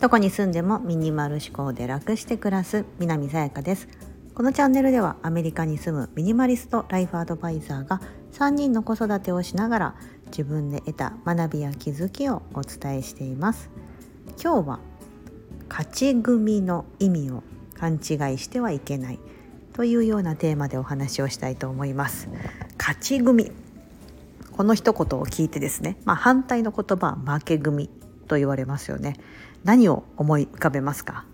どこに住んでもミニマル思考で楽して暮らす南さやかです。このチャンネルではアメリカに住むミニマリストライフアドバイザーが3人の子育てをしながら自分で得た学びや気づきをお伝えしています。今日は勝ち組の意味を勘違いしてはいけないというようなテーマでお話をしたいと思います。勝ち組この一言を聞いてですね、まあ、反対の言葉は負け組と言われますよね。何を思い浮かべますか？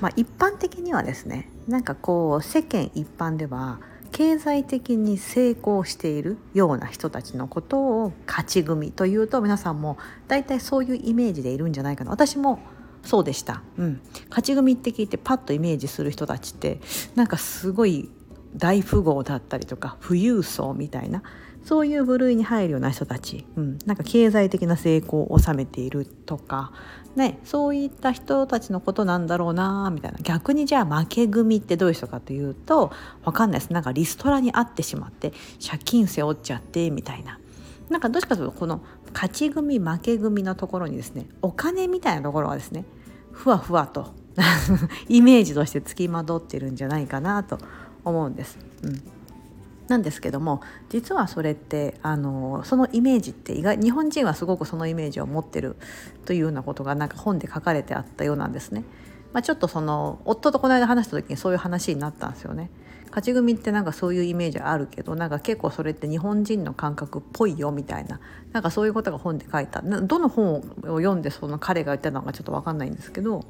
まあ、一般的にはですねなんかこう世間一般では経済的に成功しているような人たちのことを勝ち組というと皆さんも大体そういうイメージでいるんじゃないかな。私もそうでした、うん、勝ち組って聞いてパッとイメージする人たちってなんかすごい大富豪だったりとか富裕層みたいなそういう部類に入るような人たち、うん、なんか経済的な成功を収めているとか、ね、そういった人たちのことなんだろうなみたいな。逆にじゃあ負け組ってどういう人かというと分かんないです。なんかリストラに遭ってしまって借金背負っちゃってみたいな。なんかどっちかというとこの勝ち組負け組のところにですねお金みたいなところはですねふわふわと イメージとしてつきまとってるんじゃないかなと思うんです。うん。なんですけども実はそれってあのそのイメージって意外日本人はすごくそのイメージを持ってるというようなことがなんか本で書かれてあったようなんですね。まあ、ちょっとその夫とこの間話した時にそういう話になったんですよね。勝ち組ってなんかそういうイメージあるけどなんか結構それって日本人の感覚っぽいよみたいななんかそういうことが本で書いたどの本を読んでその彼が言ったのかちょっと分かんないんですけど、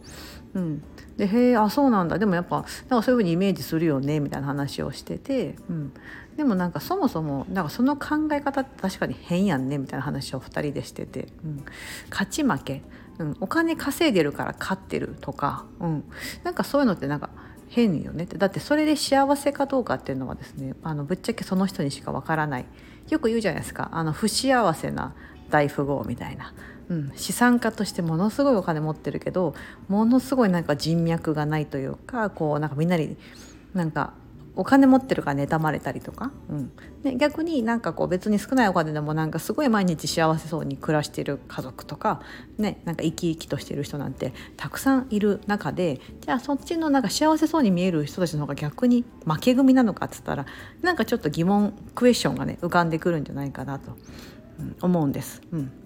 うん、でへえあそうなんだでもやっぱなんかそういうふうにイメージするよねみたいな話をしてて、うん、でもなんかそもそもなんかその考え方って確かに変やんねみたいな話を2人でしてて、うん、勝ち負け、うん、お金稼いでるから勝ってるとか、うん、なんかそういうのってなんか変よねって。だってそれで幸せかどうかっていうのはですねあのぶっちゃけその人にしかわからない。よく言うじゃないですか。あの不幸せな大富豪みたいな、うん、資産家としてものすごいお金持ってるけどものすごいなんか人脈がないというかこうなんかみんなになんかお金持ってるから妬まれたりとか、うん、で逆になんかこう別に少ないお金でもなんかすごい毎日幸せそうに暮らしてる家族とか,、ね、なんか生き生きとしてる人なんてたくさんいる中でじゃあそっちのなんか幸せそうに見える人たちの方が逆に負け組なのかっつったらなんかちょっと疑問クエスチョンがね浮かんでくるんじゃないかなと、うん、思うんです。うん。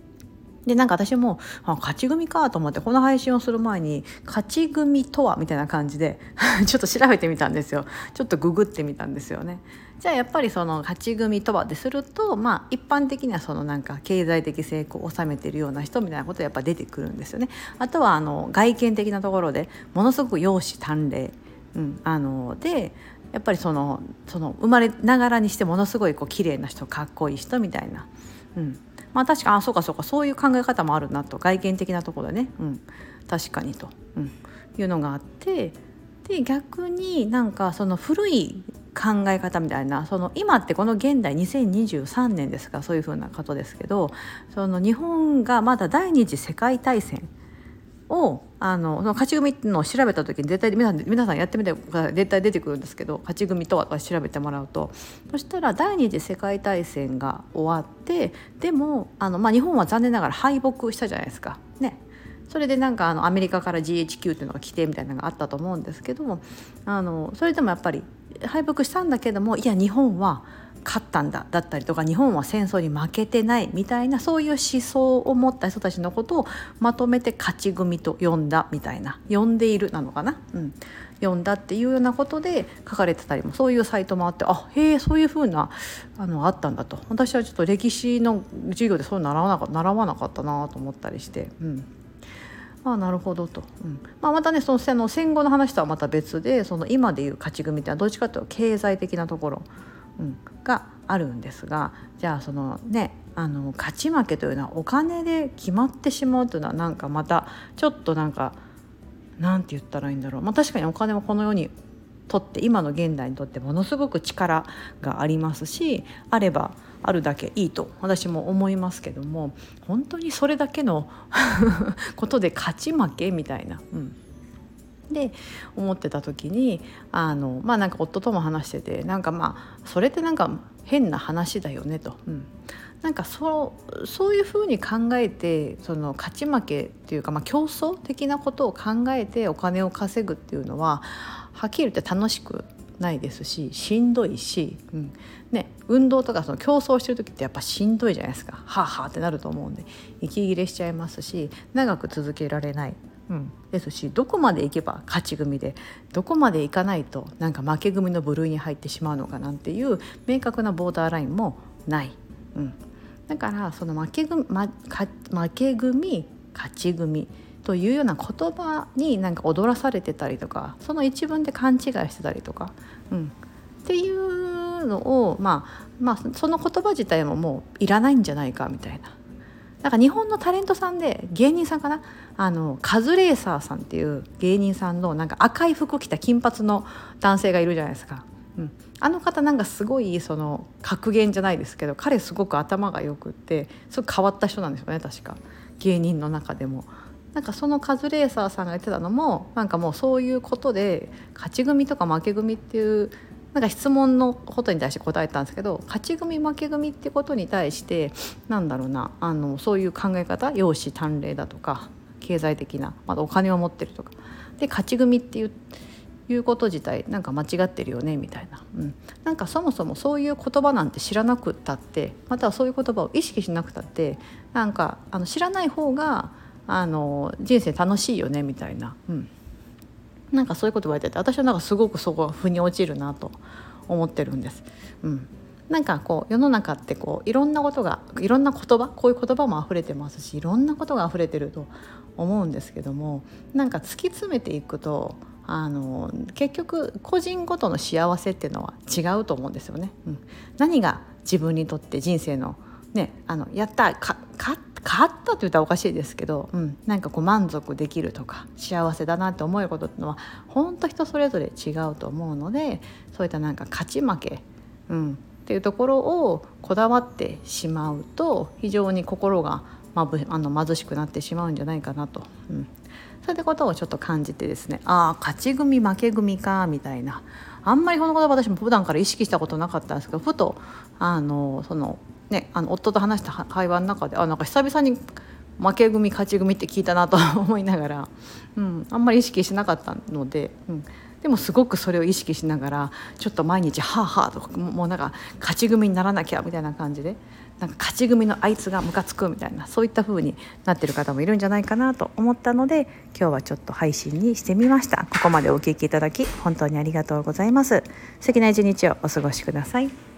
でなんか私もあ勝ち組かと思ってこの配信をする前に勝ち組とはみたいな感じで ちょっと調べてみたんですよちょっとググってみたんですよね。じゃあやっぱりその勝ち組とはでするとまあ一般的にはそのなんか経済的成功を収めてるような人みたいなことがやっぱ出てくるんですよね。あとはあの外見的なところでものすごく容姿端麗、うん、あのでやっぱりそのその生まれながらにしてものすごいこう綺麗な人かっこいい人みたいな、うん、まあ確かあそうかそうかそういう考え方もあるなと外見的なところでね、うん、確かにと、うん、いうのがあってで逆になんかその古い考え方みたいなその今ってこの現代2023年ですかそういうふうなことですけどその日本がまだ第二次世界大戦をあのその勝ち組っていうのを調べた時に絶対皆さん皆さんやってみて絶対出てくるんですけど勝ち組とは調べてもらうとそしたら第二次世界大戦が終わってでもあの、まあ、日本は残念ながら敗北したじゃないですか。ね、それでなんかあのアメリカから GHQ っていうのが来てみたいなのがあったと思うんですけどもあのそれでもやっぱり敗北したんだけどもいや日本は勝ったんだだったりとか日本は戦争に負けてないみたいなそういう思想を持った人たちのことをまとめて勝ち組と呼んだみたいな呼んでいるなのかな、うん、呼んだっていうようなことで書かれてたりもそういうサイトもあってあへえそういうふうなあのあったんだと。私はちょっと歴史の授業でそういうの習わなか習わなかったなと思ったりして。うん。あなるほどと、うん。まあ、またねその戦後の話とはまた別でその今でいう勝ち組ってのはどっちかというと経済的なところ。うん、があるんですがじゃあそのねあの勝ち負けというのはお金で決まってしまうというのはなんかまたちょっとなんかなんて言ったらいいんだろう、まあ、確かにお金もこの世にとって今の現代にとってものすごく力がありますしあればあるだけいいと私も思いますけども本当にそれだけの ことで勝ち負けみたいな。うん。で思ってた時にあのまあなんか夫とも話しててなんかまあそれってなんか変な話だよねと。うん、なんかそうそういうふうに考えてその勝ち負けっていうか、まあ、競争的なことを考えてお金を稼ぐっていうのははっきり言って楽しくないですししんどいし、うん。ね、運動とかその競争してる時ってやっぱしんどいじゃないですか。はあはあってなると思うんで息切れしちゃいますし長く続けられない、うん、ですしどこまで行けば勝ち組でどこまで行かないとなんか負け組の部類に入ってしまうのかなんていう明確なボーダーラインもない。うん、だからその負け組、ま、負け組勝ち組というような言葉になんか踊らされてたりとかその一文で勘違いしてたりとか、うん、っていうのを、まあ、まあその言葉自体ももういらないんじゃないかみたいな。なんか日本のタレントさんで芸人さんかな？あのカズレーサーさんっていう芸人さんのなんか赤い服着た金髪の男性がいるじゃないですか。うん、あの方なんかすごいその格言じゃないですけど彼すごく頭がよくってすごく変わった人なんですよね確か芸人の中でも。なんかそのカズレーサーさんが言ってたのもなんかもうそういうことで勝ち組とか負け組っていうなんか質問のことに対して答えたんですけど勝ち組負け組ってことに対してなんだろうなあのそういう考え方容姿端麗だとか経済的なまだお金を持ってるとか。で勝ち組っていういうこと自体なんか間違ってるよねみたいな、うん、なんかそもそもそういう言葉なんて知らなくったってまたはそういう言葉を意識しなくたってなんかあの知らない方があの人生楽しいよねみたいな、うん、なんかそういうこと言われてて私はなんかすごくそこが腑に落ちるなと思ってるんです。うんなんかこう世の中ってこういろんなことがいろんな言葉こういう言葉も溢れてますしいろんなことが溢れてると思うんですけどもなんか突き詰めていくとあの結局個人ごとの幸せっていうのは違うと思うんですよね。うん、何が自分にとって人生のねあのやったかか勝ったって言ったらおかしいですけど、うん、なんかこう満足できるとか幸せだなって思えることっていうのは本当人それぞれ違うと思うのでそういったなんか勝ち負け、うん、っていうところをこだわってしまうと非常に心がまぶあの貧しくなってしまうんじゃないかなと、うん、そういったことをちょっと感じてですねああ勝ち組負け組かみたいな。あんまりこの言葉私も普段から意識したことなかったんですけどふとあのそのね、あの夫と話した会話の中であなんか久々に負け組勝ち組って聞いたなと 思いながら、うん、あんまり意識しなかったので、うん、でもすごくそれを意識しながらちょっと毎日「はあはあ」とかもうなんか勝ち組にならなきゃみたいな感じでなんか勝ち組のあいつがムカつくみたいなそういった風になってる方もいるんじゃないかなと思ったので今日はちょっと配信にしてみました。ここまでお聴きいただき本当にありがとうございます。素敵な一日をお過ごしください。